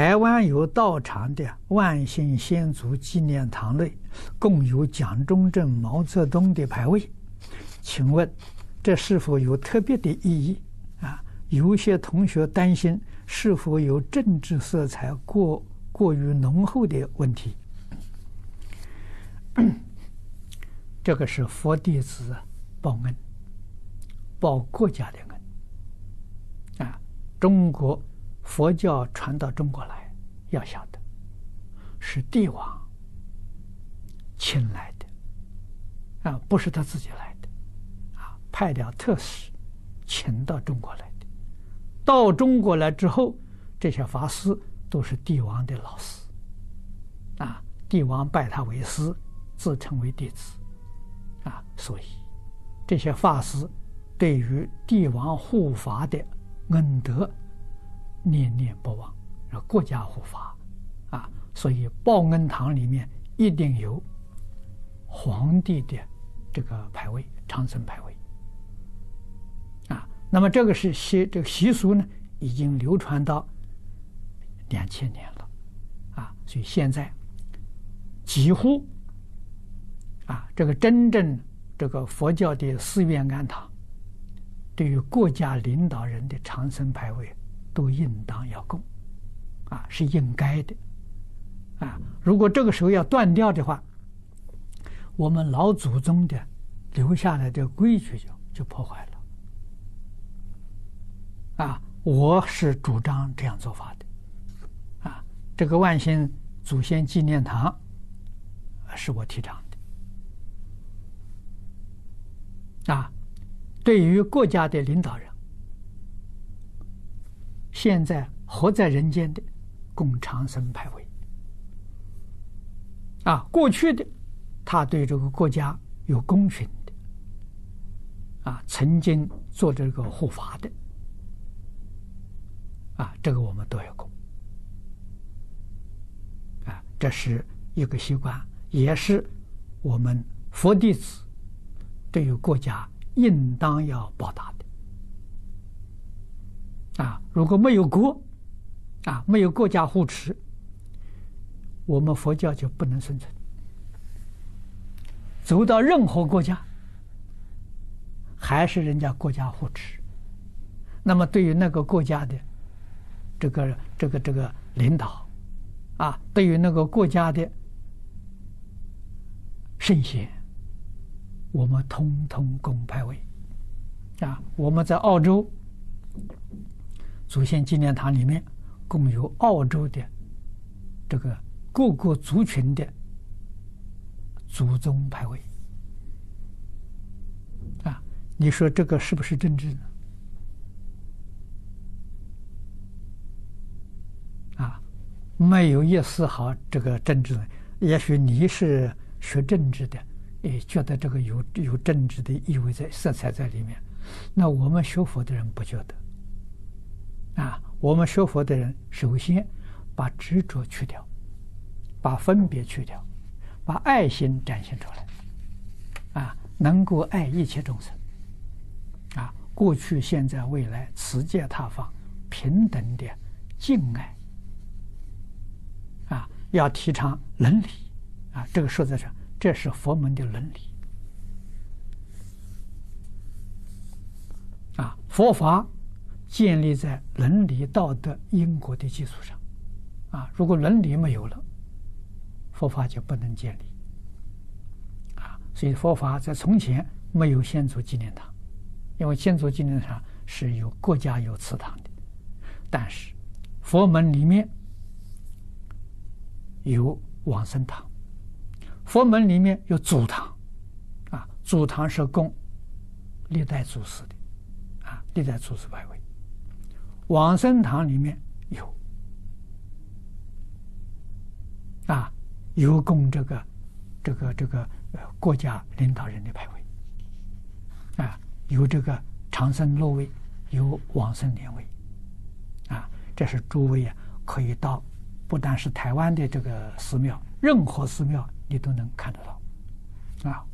台湾有道场的万姓先祖纪念堂内，共有蒋中正、毛泽东的牌位，请问这是否有特别的意义？啊，有些同学担心是否有政治色彩过过于浓厚的问题。这个是佛弟子报恩，报国家的恩。啊，中国。佛教传到中国来，要晓得是帝王请来的，啊，不是他自己来的，啊，派了特使请到中国来的。到中国来之后，这些法师都是帝王的老师，啊，帝王拜他为师，自称为弟子，啊，所以这些法师对于帝王护法的恩德。念念不忘，让国家护法啊！所以报恩堂里面一定有皇帝的这个牌位，长生牌位啊。那么这个是习这个习俗呢，已经流传到两千年了啊。所以现在几乎啊，这个真正这个佛教的寺院庵堂，对于国家领导人的长生牌位。都应当要供，啊，是应该的，啊，如果这个时候要断掉的话，我们老祖宗的留下来的规矩就就破坏了，啊，我是主张这样做法的，啊，这个万幸祖先纪念堂是我提倡的，啊，对于国家的领导人。现在活在人间的，供长生牌位。啊，过去的他对这个国家有功勋的，啊，曾经做这个护法的，啊，这个我们都要供。啊，这是一个习惯，也是我们佛弟子对于国家应当要报答的。啊，如果没有国，啊，没有国家护持，我们佛教就不能生存。走到任何国家，还是人家国家护持。那么，对于那个国家的这个这个这个领导，啊，对于那个国家的圣贤，我们通通供牌位。啊，我们在澳洲。祖先纪念堂里面共有澳洲的这个各个族群的祖宗牌位啊，你说这个是不是政治呢？啊，没有一丝毫这个政治。也许你是学政治的，也觉得这个有有政治的意味在色彩在里面。那我们学佛的人不觉得。啊，我们学佛的人，首先把执着去掉，把分别去掉，把爱心展现出来，啊，能够爱一切众生，啊，过去、现在、未来，此界他方，平等的敬爱，啊，要提倡伦理，啊，这个说在这，这是佛门的伦理，啊，佛法。建立在伦理道德因果的基础上，啊，如果伦理没有了，佛法就不能建立，啊，所以佛法在从前没有先祖纪念堂，因为先祖纪念堂是有国家有祠堂的，但是佛门里面有往生堂，佛门里面有祖堂，啊，祖堂是供历代祖师的，啊，历代祖师牌位。往生堂里面有。啊，有供这个这个这个呃国家领导人的牌位。啊，有这个长生禄位，有往生莲位。啊，这是诸位啊可以到，不但是台湾的这个寺庙，任何寺庙你都能看得到。啊。